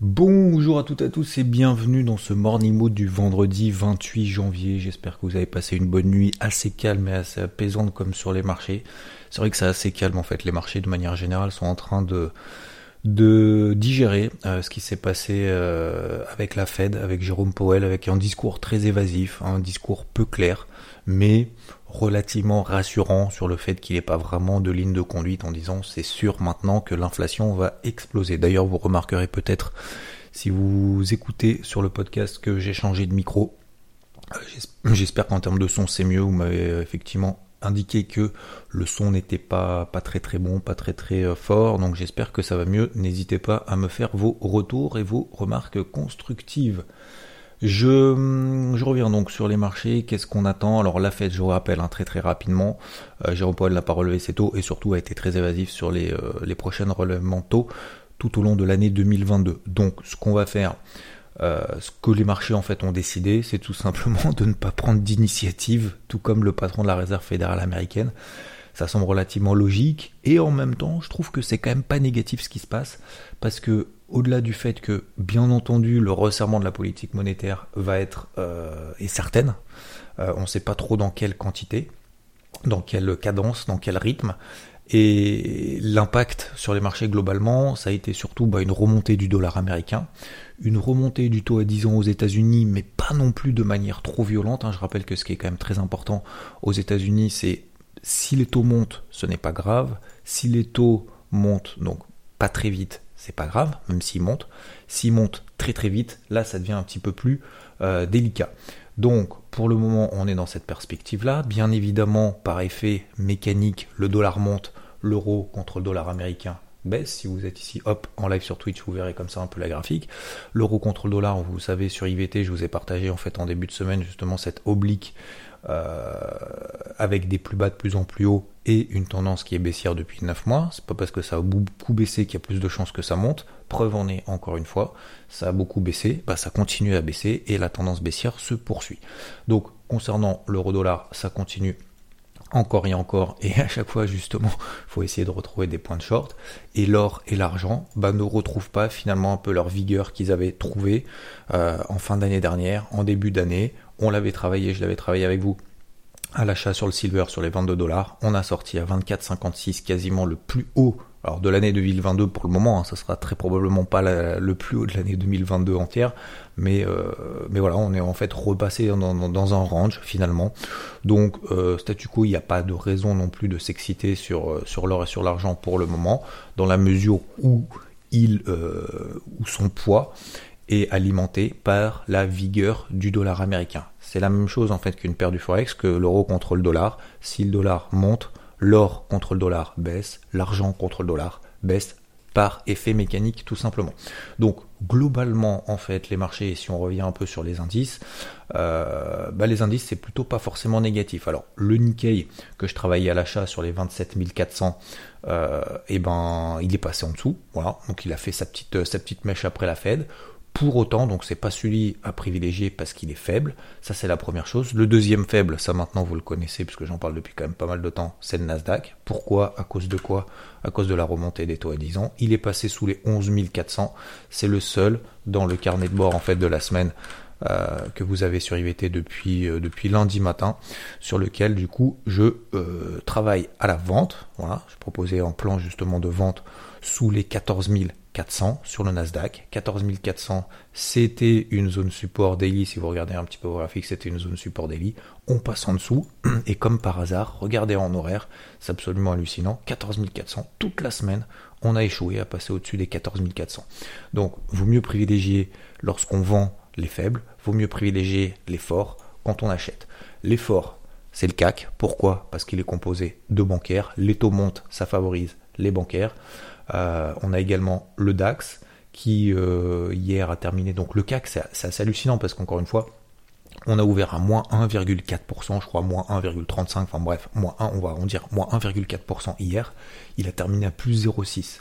Bonjour à toutes et à tous et bienvenue dans ce Morning Mood du vendredi 28 janvier. J'espère que vous avez passé une bonne nuit assez calme et assez apaisante comme sur les marchés. C'est vrai que c'est assez calme en fait. Les marchés de manière générale sont en train de de digérer euh, ce qui s'est passé euh, avec la Fed, avec Jérôme Powell, avec un discours très évasif, un discours peu clair, mais relativement rassurant sur le fait qu'il n'est pas vraiment de ligne de conduite en disant c'est sûr maintenant que l'inflation va exploser. D'ailleurs, vous remarquerez peut-être si vous écoutez sur le podcast que j'ai changé de micro. Euh, j'espère qu'en termes de son c'est mieux. Vous m'avez effectivement indiqué que le son n'était pas, très très bon, pas très très euh, fort, donc j'espère que ça va mieux. N'hésitez pas à me faire vos retours et vos remarques constructives. Je, je reviens donc sur les marchés, qu'est-ce qu'on attend? Alors la fête, je vous rappelle hein, très très rapidement, euh, Jérôme Powell n'a pas relevé ses taux et surtout a été très évasif sur les, euh, les prochaines relèvements taux tout au long de l'année 2022. Donc ce qu'on va faire, euh, ce que les marchés en fait ont décidé, c'est tout simplement de ne pas prendre d'initiative, tout comme le patron de la réserve fédérale américaine. Ça semble relativement logique et en même temps, je trouve que c'est quand même pas négatif ce qui se passe parce que au-delà du fait que, bien entendu, le resserrement de la politique monétaire va être euh, certaine, euh, on ne sait pas trop dans quelle quantité, dans quelle cadence, dans quel rythme, et l'impact sur les marchés globalement, ça a été surtout bah, une remontée du dollar américain, une remontée du taux à 10 ans aux États-Unis, mais pas non plus de manière trop violente. Hein. Je rappelle que ce qui est quand même très important aux États-Unis, c'est si les taux montent, ce n'est pas grave. Si les taux montent, donc pas très vite, c'est pas grave, même s'ils montent. S'ils montent très très vite, là ça devient un petit peu plus euh, délicat. Donc, pour le moment, on est dans cette perspective-là. Bien évidemment, par effet mécanique, le dollar monte, l'euro contre le dollar américain baisse. Si vous êtes ici, hop, en live sur Twitch, vous verrez comme ça un peu la graphique. L'euro contre le dollar, vous savez, sur IVT, je vous ai partagé en fait en début de semaine justement cette oblique euh, avec des plus bas de plus en plus haut et une tendance qui est baissière depuis 9 mois. C'est pas parce que ça a beaucoup baissé qu'il y a plus de chances que ça monte. Preuve en est encore une fois, ça a beaucoup baissé, bah ça continue à baisser et la tendance baissière se poursuit. Donc concernant l'euro dollar, ça continue encore et encore, et à chaque fois justement, faut essayer de retrouver des points de short. Et l'or et l'argent bah, ne retrouvent pas finalement un peu leur vigueur qu'ils avaient trouvé euh, en fin d'année dernière, en début d'année. On l'avait travaillé, je l'avais travaillé avec vous à l'achat sur le silver sur les 22 dollars. On a sorti à 24,56 quasiment le plus haut alors de l'année 2022 pour le moment, hein, ça sera très probablement pas le plus haut de l'année 2022 entière, mais euh, mais voilà, on est en fait repassé dans, un range finalement. Donc euh, statu quo, il n'y a pas de raison non plus de s'exciter sur euh, sur l'or et sur l'argent pour le moment, dans la mesure où où son poids est alimenté par la vigueur du dollar américain. C'est la même chose en fait qu'une paire du forex que l'euro contre le dollar. Si le dollar monte, l'or contre le dollar baisse, l'argent contre le dollar baisse par effet mécanique tout simplement. Donc globalement en fait les marchés, si on revient un peu sur les indices, euh, bah, les indices c'est plutôt pas forcément négatif. Alors le Nikkei que je travaillais à l'achat sur les 27 400, euh, et eh ben il est passé en dessous, voilà, donc il a fait sa petite sa petite mèche après la Fed. Pour autant, donc c'est pas celui à privilégier parce qu'il est faible. Ça c'est la première chose. Le deuxième faible, ça maintenant vous le connaissez puisque j'en parle depuis quand même pas mal de temps, c'est le Nasdaq. Pourquoi? À cause de quoi? À cause de la remontée des taux à 10 ans. Il est passé sous les 11 400. C'est le seul dans le carnet de bord en fait de la semaine euh, que vous avez sur IVT depuis, euh, depuis lundi matin, sur lequel du coup je euh, travaille à la vente. Voilà, je proposais un plan justement de vente sous les 14 400 sur le Nasdaq. 14 400, c'était une zone support daily. Si vous regardez un petit peu au graphique, c'était une zone support daily. On passe en dessous. Et comme par hasard, regardez en horaire, c'est absolument hallucinant. 14 400, toute la semaine, on a échoué à passer au-dessus des 14 400. Donc, vaut mieux privilégier lorsqu'on vend les faibles, vaut mieux privilégier les forts quand on achète. Les forts, c'est le CAC. Pourquoi? Parce qu'il est composé de bancaires. Les taux montent, ça favorise les bancaires. On a également le DAX qui hier a terminé. Donc le CAC, c'est assez hallucinant parce qu'encore une fois, on a ouvert à moins 1,4%, je crois moins 1,35%, enfin bref, moins 1, on va dire moins 1,4% hier. Il a terminé à plus 0,6%.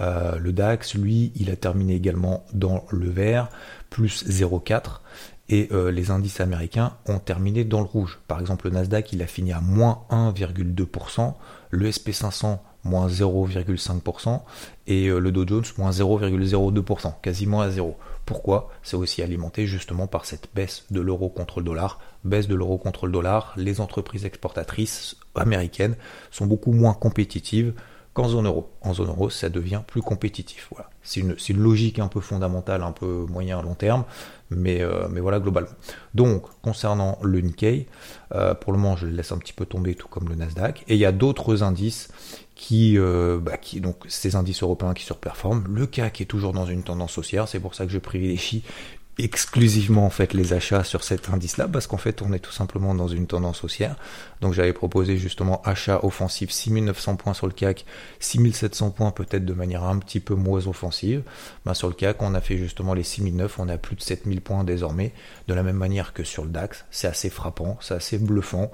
Euh, le DAX, lui, il a terminé également dans le vert, plus 0,4%. Et euh, les indices américains ont terminé dans le rouge. Par exemple, le Nasdaq, il a fini à moins 1,2%, le SP500 moins 0,5% et euh, le Dow Jones moins 0,02%, quasiment à zéro. Pourquoi? C'est aussi alimenté justement par cette baisse de l'euro contre le dollar. Baisse de l'euro contre le dollar, les entreprises exportatrices américaines sont beaucoup moins compétitives qu'en zone euro. En zone euro, ça devient plus compétitif. Voilà. C'est une, logique un peu fondamentale, un peu moyen à long terme, mais, euh, voilà globalement. Donc, concernant le Nikkei, euh, pour le moment, je le laisse un petit peu tomber, tout comme le Nasdaq. Et il y a d'autres indices qui, euh, bah, donc ces indices européens qui surperforment. Le CAC est toujours dans une tendance haussière, c'est pour ça que je privilégie exclusivement en fait les achats sur cet indice-là parce qu'en fait on est tout simplement dans une tendance haussière. Donc j'avais proposé justement achat offensif 6900 points sur le CAC, 6700 points peut-être de manière un petit peu moins offensive. Ben, sur le CAC on a fait justement les 6009, on à plus de 7000 points désormais, de la même manière que sur le DAX. C'est assez frappant, c'est assez bluffant.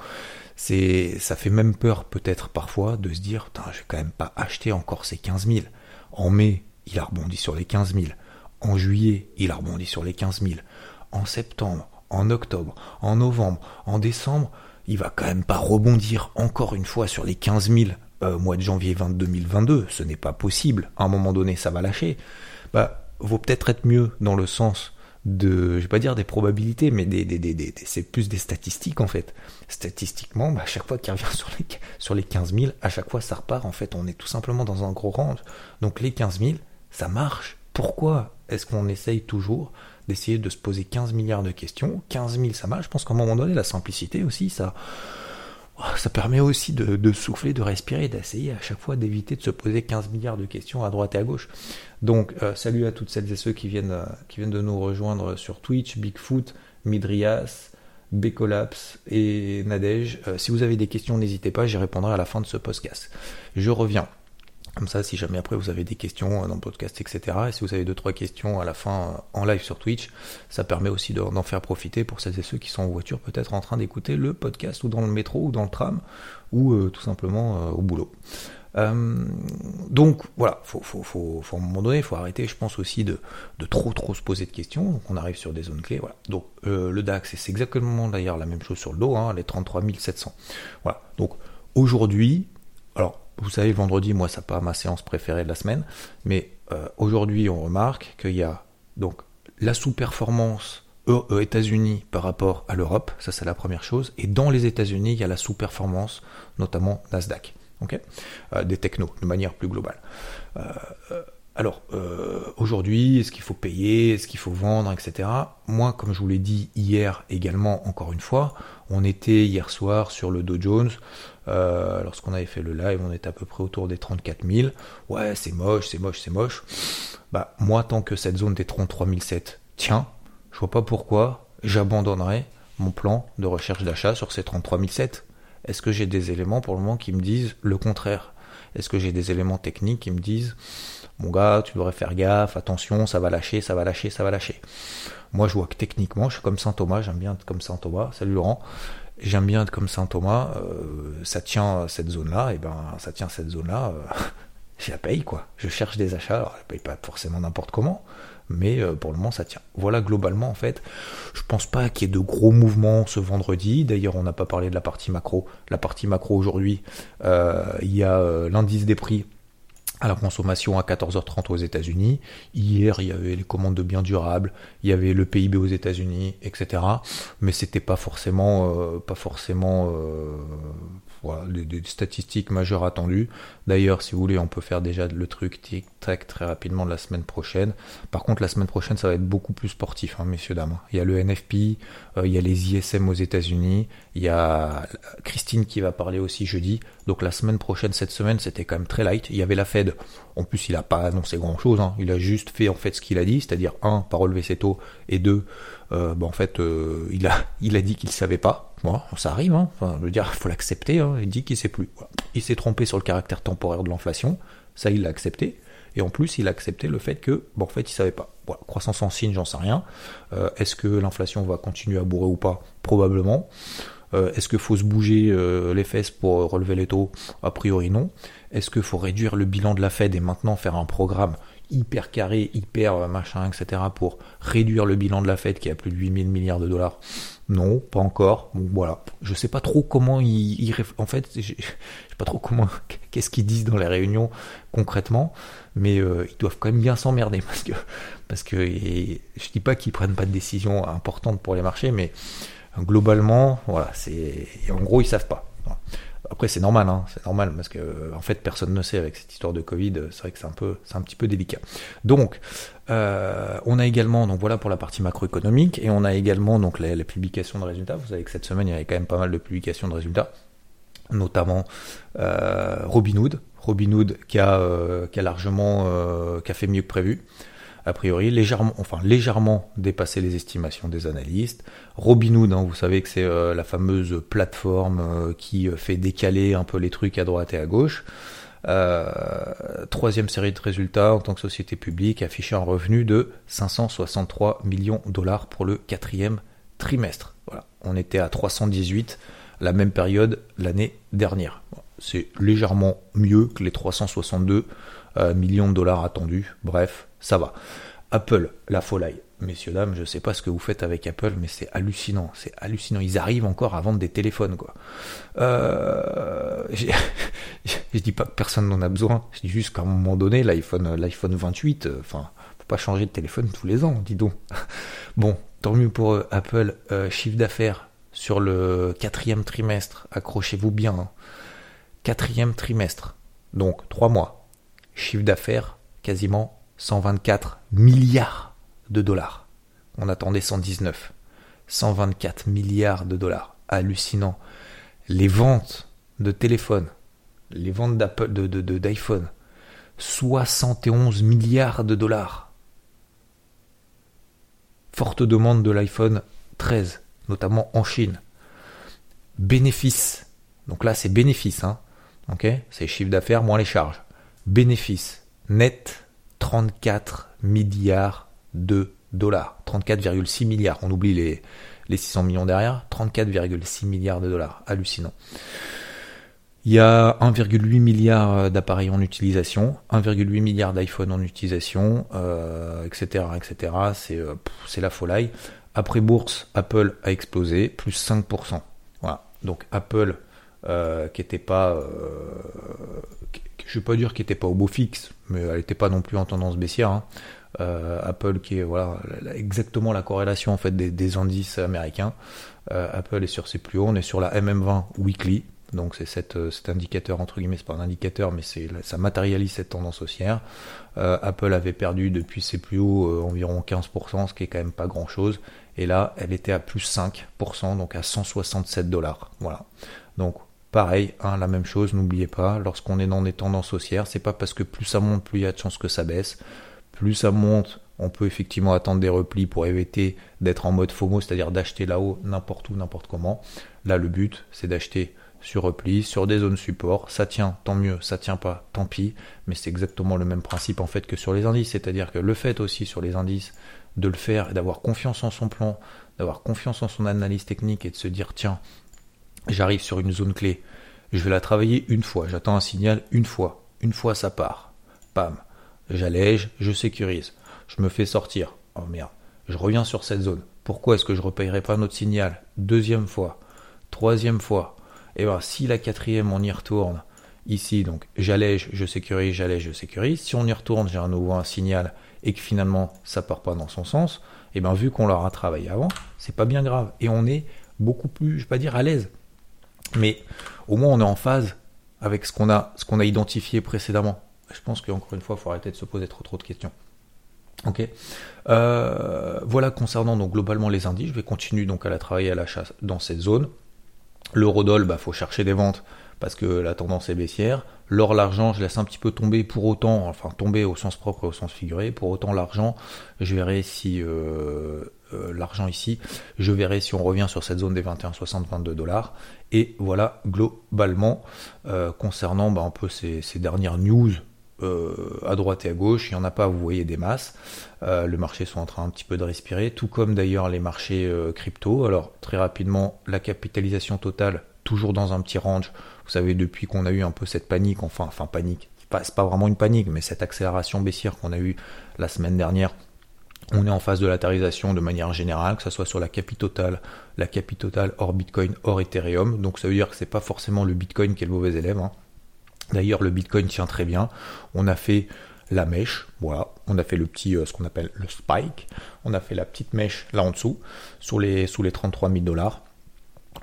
C'est, ça fait même peur peut-être parfois de se dire, je vais quand même pas acheter encore ces 15 000. En mai, il a rebondi sur les 15 000. En juillet, il a rebondi sur les 15 000. En septembre, en octobre, en novembre, en décembre, il va quand même pas rebondir encore une fois sur les 15 000 euh, mois de janvier 2022. Ce n'est pas possible. À un moment donné, ça va lâcher. Bah, vaut peut-être être mieux dans le sens de, je vais pas dire des probabilités, mais des, c'est plus des statistiques en fait. Statistiquement, bah, à chaque fois qu'il revient sur les, sur les 15 000, à chaque fois ça repart. En fait, on est tout simplement dans un gros range. Donc les 15 000, ça marche. Pourquoi est-ce qu'on essaye toujours d'essayer de se poser 15 milliards de questions? 15 000, ça marche. Je pense qu'à un moment donné, la simplicité aussi, ça, ça permet aussi de, souffler, de respirer, d'essayer à chaque fois d'éviter de se poser 15 milliards de questions à droite et à gauche. Donc, euh, salut à toutes celles et ceux qui viennent, euh, qui viennent de nous rejoindre sur Twitch, Bigfoot, Midrias, Bécolaps et Nadège. Euh, si vous avez des questions, n'hésitez pas, j'y répondrai à la fin de ce podcast. Je reviens. Comme ça, si jamais après vous avez des questions dans le podcast, etc., et si vous avez deux trois questions à la fin euh, en live sur Twitch, ça permet aussi d'en faire profiter pour celles et ceux qui sont en voiture, peut-être en train d'écouter le podcast, ou dans le métro, ou dans le tram, ou euh, tout simplement euh, au boulot. donc voilà, faut, faut, faut, faut, à un moment donné, faut arrêter, je pense aussi de, de, trop trop se poser de questions. Donc on arrive sur des zones clés. Voilà. Donc le DAX, c'est exactement d'ailleurs la même chose sur le dos, hein, les 33 700. Voilà. Donc aujourd'hui, vous savez, vendredi, moi, c'est pas ma séance préférée de la semaine, mais euh, aujourd'hui, on remarque qu'il y a donc la sous-performance aux États-Unis par rapport à l'Europe, ça c'est la première chose, et dans les États-Unis, il y a la sous-performance, notamment Nasdaq, euh, des technos, de manière plus globale. Euh, alors, est-ce qu'il faut payer, est-ce qu'il faut vendre, etc. Moi, comme je vous l'ai dit hier également, encore une fois, on était hier soir sur le Dow Jones. Euh, lorsqu'on avait fait le live, on était à peu près autour des 34 000. Ouais, c'est moche, c'est moche, c'est moche. Bah, moi, tant que cette zone des 33 007 tiens, je vois pas pourquoi j'abandonnerais mon plan de recherche d'achat sur ces 33 007. Est-ce que j'ai des éléments pour le moment qui me disent le contraire? Est-ce que j'ai des éléments techniques qui me disent mon gars, tu devrais faire gaffe, attention, ça va lâcher, ça va lâcher, ça va lâcher. Moi, je vois que techniquement, je suis comme Saint Thomas, j'aime bien être comme Saint Thomas. Salut Laurent. J'aime bien être comme Saint Thomas. Euh, ça tient cette zone-là, et ben, ça tient cette zone-là. Euh, je la paye, quoi. Je cherche des achats. Alors, je paye pas forcément n'importe comment, mais euh, pour le moment, ça tient. Voilà, globalement, en fait, je pense pas qu'il y ait de gros mouvements ce vendredi. D'ailleurs, on n'a pas parlé de la partie macro. La partie macro aujourd'hui, il y a l'indice des prix à la consommation à 14h30 aux États-Unis. Hier, il y avait les commandes de biens durables, il y avait le PIB aux États-Unis, etc. Mais c'était pas forcément, euh, pas forcément euh, voilà, des, statistiques majeures attendues. D'ailleurs, si vous voulez, on peut faire déjà le truc tic-tac très rapidement la semaine prochaine. Par contre, la semaine prochaine, ça va être beaucoup plus sportif, hein, messieurs, dames. Il y a le NFP, euh, il y a les ISM aux États-Unis, il y a Christine qui va parler aussi jeudi. Donc la semaine prochaine, cette semaine, c'était quand même très light. Il y avait la Fed. En plus, il n'a pas annoncé grand-chose. Hein. Il a juste fait en fait ce qu'il a dit, c'est-à-dire un, pas relever ses taux, et deux, euh, en fait, euh, il, a, dit qu'il savait pas. Bon, ça arrive, hein. je veux dire, faut l'accepter. Hein. Il dit qu'il sait plus. Il s'est trompé sur le caractère temporaire de l'inflation. Ça, il l'a accepté. Et en plus, il a accepté le fait que, bon, en fait, il savait pas. Croissance en signe, j'en sais rien. Euh, est-ce que l'inflation va continuer à bourrer ou pas? Probablement. Euh, est-ce qu'il faut se bouger euh, les fesses pour relever les taux? A priori non. Est-ce qu'il faut réduire le bilan de la Fed et maintenant faire un programme hyper carré, hyper machin, etc. pour réduire le bilan de la Fed qui a plus de 8000 milliards de dollars? Non, pas encore. Bon, voilà. Je sais pas trop comment ils... en fait, je sais pas trop comment... Qu'est-ce qu'ils disent dans les réunions concrètement mais euh, ils doivent quand même bien s'emmerder parce que parce que je dis pas qu'ils prennent pas de décisions importantes pour les marchés, mais globalement, voilà, c'est en gros ils savent pas. Après c'est normal, hein, c'est normal parce que en fait personne ne sait avec cette histoire de Covid, c'est vrai que c'est un peu c'est un petit peu délicat. Donc euh, on a également donc voilà pour la partie macroéconomique et on a également donc les, publications de résultats. Vous savez que cette semaine il y avait quand même pas mal de publications de résultats notamment euh, Robinhood, Robinhood qui a, euh, qui a largement euh, qui a fait mieux que prévu a priori légèrement enfin légèrement dépassé les estimations des analystes. Robinhood, hein, vous savez que c'est euh, la fameuse plateforme qui fait décaler un peu les trucs à droite et à gauche. troisième série de résultats en tant que société publique affiché un revenu de 563 millions de dollars pour le quatrième trimestre. Voilà, on était à 318 la même période l'année dernière. C'est légèrement mieux que les 362 euh, millions de dollars attendus. Bref, ça va. Apple, la folie. Messieurs, dames, je sais pas ce que vous faites avec Apple, mais c'est hallucinant. C'est hallucinant. Ils arrivent encore à vendre des téléphones, quoi. Euh, je dis pas que personne n'en a besoin. Je dis juste qu'à un moment donné, l'iPhone, l'iPhone 28, euh, enfin, faut pas changer de téléphone tous les ans, dis donc. Bon, tant mieux pour Apple. chiffre d'affaires sur le quatrième trimestre, accrochez-vous bien, hein. quatrième trimestre, donc trois mois, chiffre d'affaires quasiment 124 milliards de dollars. On attendait 119. 124 milliards de dollars. Hallucinant. Les ventes de téléphones, les ventes d'iPhone, 71 milliards de dollars. Forte demande de l'iPhone 13 notamment en Chine. Bénéfice. Donc là, c'est bénéfice. Hein. C'est chiffre d'affaires moins les charges. Bénéfice net 34 milliards de dollars. 34,6 milliards. On oublie les, les 600 millions derrière. 34,6 milliards de dollars. Hallucinant. Il y a 1,8 milliard d'appareils en utilisation, 1,8 milliard d'iPhone en utilisation, etc., euh, etc. C'est euh, c'est la folie. Après bourse, Apple a explosé, plus 5%. Voilà. Donc Apple, euh, qui n'était pas, euh, je ne vais pas dire qu'il n'était pas au beau fixe, mais elle n'était pas non plus en tendance baissière. Hein. Euh, Apple qui est voilà exactement la corrélation en fait des, indices américains. Apple est sur ses plus hauts, on est sur la MM20 weekly, donc c'est cet indicateur entre guillemets, c'est pas un indicateur, mais c'est ça matérialise cette tendance haussière. Apple avait perdu depuis ses plus hauts environ 15%, ce qui est quand même pas grand chose. Et là, elle était à plus 5%, donc à 167 dollars. Voilà. Donc, pareil, hein, la même chose, n'oubliez pas, lorsqu'on est dans des tendances haussières, c'est pas parce que plus ça monte, plus il y a de chances que ça baisse. Plus ça monte, on peut effectivement attendre des replis pour éviter d'être en mode FOMO, c'est-à-dire d'acheter là-haut n'importe où, n'importe comment. Là, le but, c'est d'acheter sur repli, sur des zones support. Ça tient, tant mieux, ça tient pas, tant pis. Mais c'est exactement le même principe en fait que sur les indices, c'est-à-dire que le fait aussi sur les indices de le faire et d'avoir confiance en son plan, d'avoir confiance en son analyse technique et de se dire tiens, j'arrive sur une zone clé, je vais la travailler une fois, j'attends un signal une fois, une fois ça part, pam, j'allège, je sécurise, je me fais sortir, oh merde, je reviens sur cette zone, pourquoi est-ce que je ne repayerai pas notre signal? Deuxième fois, troisième fois, et bien si la quatrième on y retourne, ici donc j'allège, je sécurise, j'allège, je sécurise, si on y retourne j'ai un nouveau un signal et que finalement ça part pas dans son sens, et eh bien vu qu'on l'aura travaillé avant, c'est pas bien grave. Et on est beaucoup plus, je vais pas dire à l'aise, mais au moins on est en phase avec ce qu'on a, ce qu'on a identifié précédemment. Je pense qu'encore une fois, il faut arrêter de se poser trop trop de questions. Ok. Euh, voilà concernant donc globalement les indices. Je vais continuer donc à la travailler à la chasse dans cette zone. L'eurodoll, bah faut chercher des ventes parce que la tendance est baissière. L'or, l'argent, je laisse un petit peu tomber pour autant, enfin tomber au sens propre et au sens figuré. Pour autant, l'argent, je verrai si euh, euh, l'argent ici, je verrai si on revient sur cette zone des 21, 60, 22 dollars. Et voilà globalement euh, concernant bah, un peu ces, dernières news à droite et à gauche, il n'y en a pas, vous voyez des masses. le marché sont en train un petit peu de respirer, tout comme d'ailleurs les marchés crypto. Alors très rapidement, la capitalisation totale toujours dans un petit range. Vous savez, depuis qu'on a eu un peu cette panique, enfin, enfin panique, c'est pas vraiment une panique, mais cette accélération baissière qu'on a eue la semaine dernière, on est en phase de latérisation de manière générale, que ce soit sur la capitale, la capitale hors Bitcoin, hors Ethereum. Donc ça veut dire que c'est pas forcément le Bitcoin qui est le mauvais élève. Hein. D'ailleurs, le Bitcoin tient très bien. On a fait la mèche, voilà, on a fait le petit, euh, ce qu'on appelle le spike, on a fait la petite mèche là en dessous, sous les, sous les 33 000 dollars.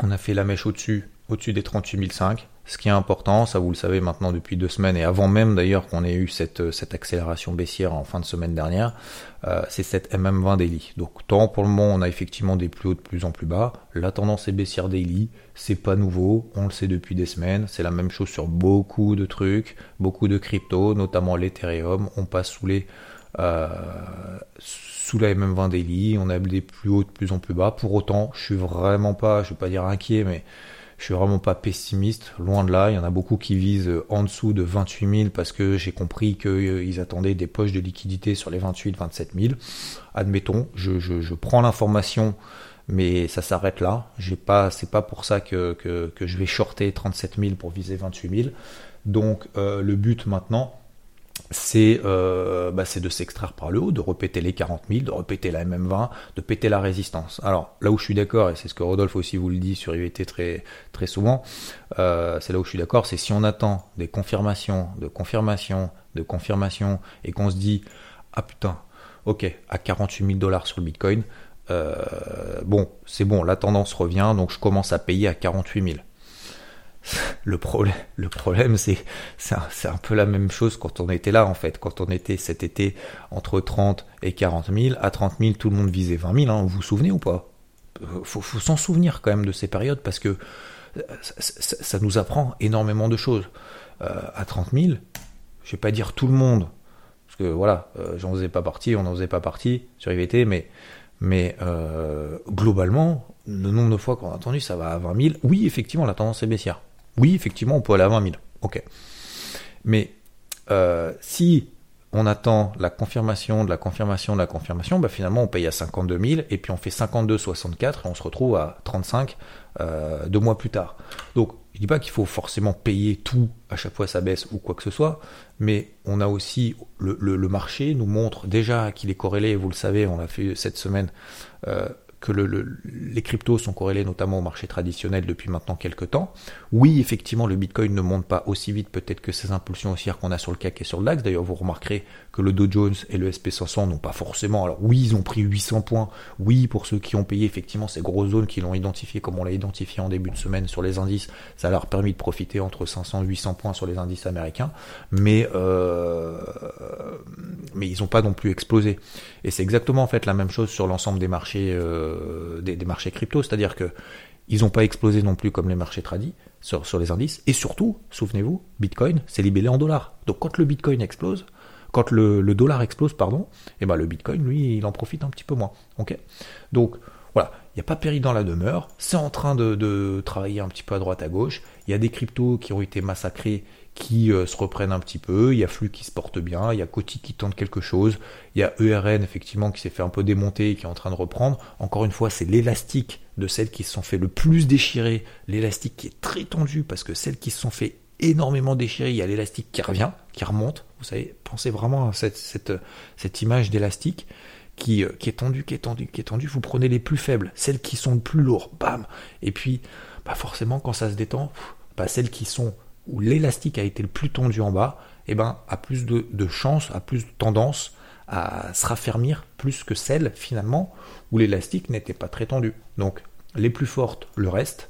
On a fait la mèche au-dessus, au-dessus des 38 500. Ce qui est important, ça vous le savez maintenant depuis deux semaines, et avant même d'ailleurs qu'on ait eu cette, euh, cette accélération baissière en fin de semaine dernière, euh, c'est cette MM20 daily. Donc tant pour le moment on a effectivement des plus hauts de plus en plus bas, la tendance est baissière daily, c'est pas nouveau, on le sait depuis des semaines, c'est la même chose sur beaucoup de trucs, beaucoup de crypto, notamment l'Ethereum, on passe sous les... Euh, sous la MM20 daily, on a des plus hauts de plus en plus bas. Pour autant, je suis vraiment pas, je vais pas dire inquiet, mais je suis vraiment pas pessimiste, loin de là. Il y en a beaucoup qui visent en dessous de 28 000 parce que j'ai compris qu'ils euh, attendaient des poches de liquidité sur les 28, 27 000. Admettons, je, prends l'information, mais ça s'arrête là. J'ai pas, c'est pas pour ça que, je vais shorter 37 000 pour viser 28 000. Donc euh, le but maintenant, euh, bah, c'est de s'extraire par le haut, de répéter les 40 000, de répéter la MM20, de péter la résistance. Alors là où je suis d'accord, et c'est ce que Rodolphe aussi vous le dit sur IVT très, très souvent, euh, c'est là où je suis d'accord, c'est si on attend des confirmations, de confirmations, de confirmations, et qu'on se dit, ah putain, ok, à 48 000 dollars sur le Bitcoin, euh, bon, c'est bon, la tendance revient, donc je commence à payer à 48 000 le problème, c'est, c'est un, peu la même chose quand on était là en fait, quand on était cet été entre 30 et 40 000. À 30 000, tout le monde visait 20 000. Hein, vous vous souvenez ou pas? Euh, faut, faut s'en souvenir quand même de ces périodes parce que euh, ça, nous apprend énormément de choses. Euh, à 30 000, je vais pas dire tout le monde, parce que voilà, j'en faisais pas partie, on n'en faisait pas partie sur IVT, mais mais globalement, le nombre de fois qu'on a entendu ça va à 20 000, oui, effectivement, la tendance est baissière. Oui, effectivement, on peut aller à 20 000. Ok. Mais euh, si on attend la confirmation de la confirmation de la confirmation, bah finalement on paye à 52 000 et puis on fait 52,64 et on se retrouve à 35 euh, deux mois plus tard. Donc je dis pas qu'il faut forcément payer tout à chaque fois ça baisse ou quoi que ce soit, mais on a aussi le, le, marché nous montre déjà qu'il est corrélé, vous le savez, on l'a fait cette semaine. Euh, que les cryptos sont corrélés notamment au marché traditionnel depuis maintenant quelques temps. Oui, effectivement, le Bitcoin ne monte pas aussi vite peut-être que ces impulsions haussières qu'on a sur le CAC et sur le DAX. D'ailleurs, vous remarquerez que le Dow Jones et le SP500 n'ont pas forcément. Alors oui, ils ont pris 800 points. Oui, pour ceux qui ont payé effectivement ces grosses zones qui l'ont identifié comme on l'a identifié en début de semaine sur les indices, ça leur a permis de profiter entre 500 et 800 points sur les indices américains. Mais euh, mais ils n'ont pas non plus explosé. Et c'est exactement en fait la même chose sur l'ensemble des marchés. Euh, euh, des, marchés crypto, c'est-à-dire que ils n'ont pas explosé non plus comme les marchés tradis sur, les indices. Et surtout, souvenez-vous, Bitcoin, c'est libellé en dollars. Donc quand le Bitcoin explose, quand le, dollar explose, pardon, et eh ben le Bitcoin, lui, il en profite un petit peu moins. Ok? Donc voilà, il n'y a pas péri dans la demeure, c'est en train de, de, travailler un petit peu à droite à gauche. Il y a des cryptos qui ont été massacrés qui euh, se reprennent un petit peu, il y a Flux qui se porte bien, il y a Coty qui tente quelque chose, il y a ERN effectivement qui s'est fait un peu démonter et qui est en train de reprendre. Encore une fois, c'est l'élastique de celles qui se sont fait le plus déchirer, l'élastique qui est très tendu parce que celles qui se sont fait énormément déchirer, il y a l'élastique qui revient, qui remonte. Vous savez, pensez vraiment à cette, cette, cette image d'élastique qui, euh, qui est tendue, qui est tendue, qui est tendue. Vous prenez les plus faibles, celles qui sont le plus lourds, bam. Et puis, bah forcément, quand ça se détend, bah celles qui sont où l'élastique a été le plus tendu en bas, eh ben, a plus de, de chances, a plus de tendance à se raffermir plus que celle finalement où l'élastique n'était pas très tendu. Donc les plus fortes, le reste,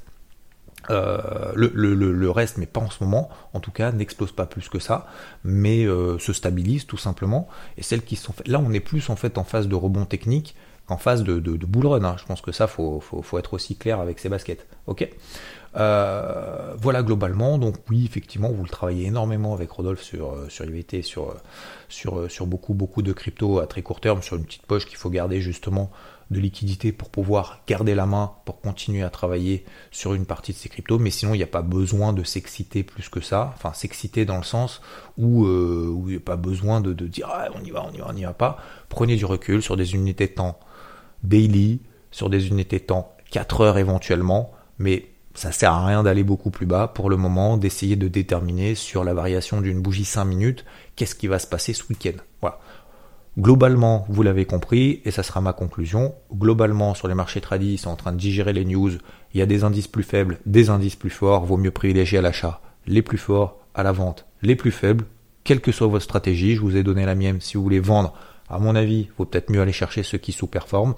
euh, le, reste, mais pas en ce moment, en tout cas, n'explose pas plus que ça, mais euh, se stabilise tout simplement. Et celles qui sont faites, là, on est plus en fait en phase de rebond technique qu'en phase de, de, de bull run. Hein. Je pense que ça, faut, faut, faut, être aussi clair avec ces baskets. Ok? Euh, voilà globalement. Donc oui, effectivement, vous le travaillez énormément avec Rodolphe sur euh, sur IVT, sur sur beaucoup beaucoup de crypto à très court terme, sur une petite poche qu'il faut garder justement de liquidité pour pouvoir garder la main pour continuer à travailler sur une partie de ces cryptos. Mais sinon, il n'y a pas besoin de s'exciter plus que ça. Enfin, s'exciter dans le sens où, euh, il n'y a pas besoin de, de dire ah, on y va, on y va, on n'y va pas. Prenez du recul sur des unités temps daily, sur des unités de temps 4 heures éventuellement, mais ça sert à rien d'aller beaucoup plus bas pour le moment, d'essayer de déterminer sur la variation d'une bougie 5 minutes qu'est-ce qui va se passer ce week-end. Voilà. Globalement, vous l'avez compris, et ça sera ma conclusion, globalement sur les marchés tradis, ils sont en train de digérer les news, il y a des indices plus faibles, des indices plus forts, vaut mieux privilégier à l'achat les plus forts, à la vente les plus faibles, quelle que soit votre stratégie, je vous ai donné la mienne, si vous voulez vendre, à mon avis, il vaut peut-être mieux aller chercher ceux qui sous-performent.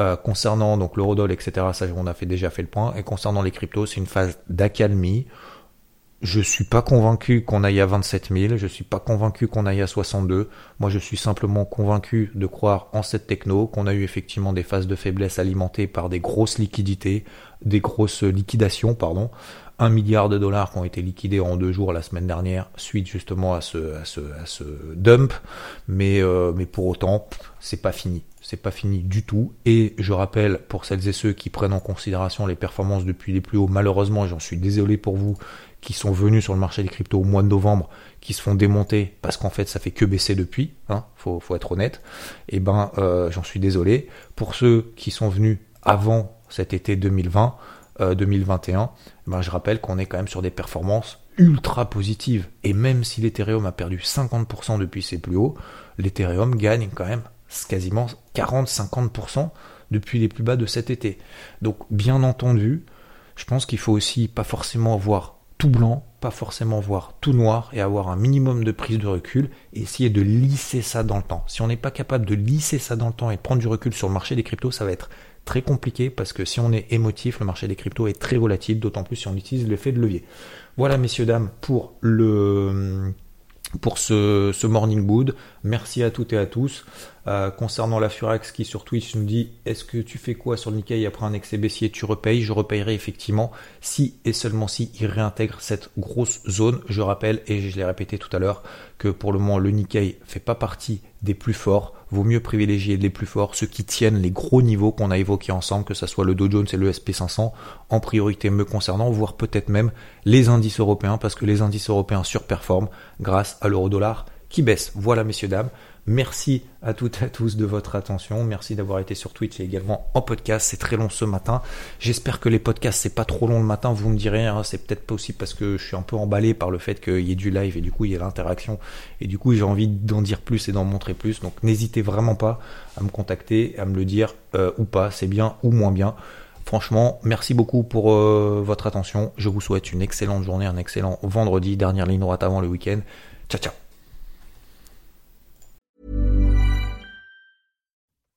Euh, concernant donc l'eurodoll, etc., ça on a fait, déjà fait le point, et concernant les cryptos, c'est une phase d'accalmie, je suis pas convaincu qu'on aille à 27 000, je suis pas convaincu qu'on aille à 62. Moi, je suis simplement convaincu de croire en cette techno, qu'on a eu effectivement des phases de faiblesse alimentées par des grosses liquidités, des grosses liquidations, pardon. Un milliard de dollars qui ont été liquidés en deux jours la semaine dernière, suite justement à ce, dump. Mais, euh, mais pour autant, c'est pas fini. C'est pas fini du tout. Et je rappelle pour celles et ceux qui prennent en considération les performances depuis les plus hauts, malheureusement, j'en suis désolé pour vous, qui sont venus sur le marché des cryptos au mois de novembre, qui se font démonter parce qu'en fait ça fait que baisser depuis, hein, faut, faut être honnête, et eh ben euh, j'en suis désolé. Pour ceux qui sont venus avant cet été 2020, 2021, euh, eh ben, je rappelle qu'on est quand même sur des performances ultra positives. Et même si l'Ethereum a perdu 50% depuis ses plus hauts, l'Ethereum gagne quand même quasiment 40-50% depuis les plus bas de cet été. Donc bien entendu, je pense qu'il faut aussi pas forcément avoir tout blanc, pas forcément voir tout noir et avoir un minimum de prise de recul et essayer de lisser ça dans le temps. Si on n'est pas capable de lisser ça dans le temps et de prendre du recul sur le marché des cryptos, ça va être très compliqué parce que si on est émotif, le marché des cryptos est très volatile, d'autant plus si on utilise l'effet de levier. Voilà messieurs dames pour le pour ce, morning mood. Merci à toutes et à tous. Euh, concernant la Furax qui sur Twitch nous dit est-ce que tu fais quoi sur le Nikkei après un excès baissier? Tu repayes? Je repayerai effectivement si et seulement si il réintègre cette grosse zone. Je rappelle et je l'ai répété tout à l'heure que pour le moment le Nikkei fait pas partie des plus forts. Vaut mieux privilégier les plus forts, ceux qui tiennent les gros niveaux qu'on a évoqués ensemble, que ce soit le Dow Jones et le SP500 en priorité me concernant, voire peut-être même les indices européens parce que les indices européens surperforment grâce à l'euro dollar qui baisse. Voilà messieurs dames. Merci à toutes et à tous de votre attention. Merci d'avoir été sur Twitch et également en podcast. C'est très long ce matin. J'espère que les podcasts c'est pas trop long le matin. Vous me direz, hein, c'est peut-être pas aussi parce que je suis un peu emballé par le fait qu'il y ait du live et du coup il y a l'interaction et du coup j'ai envie d'en dire plus et d'en montrer plus. Donc n'hésitez vraiment pas à me contacter, à me le dire euh, ou pas, c'est bien ou moins bien. Franchement, merci beaucoup pour euh, votre attention. Je vous souhaite une excellente journée, un excellent vendredi, dernière ligne droite avant le week-end. Ciao ciao.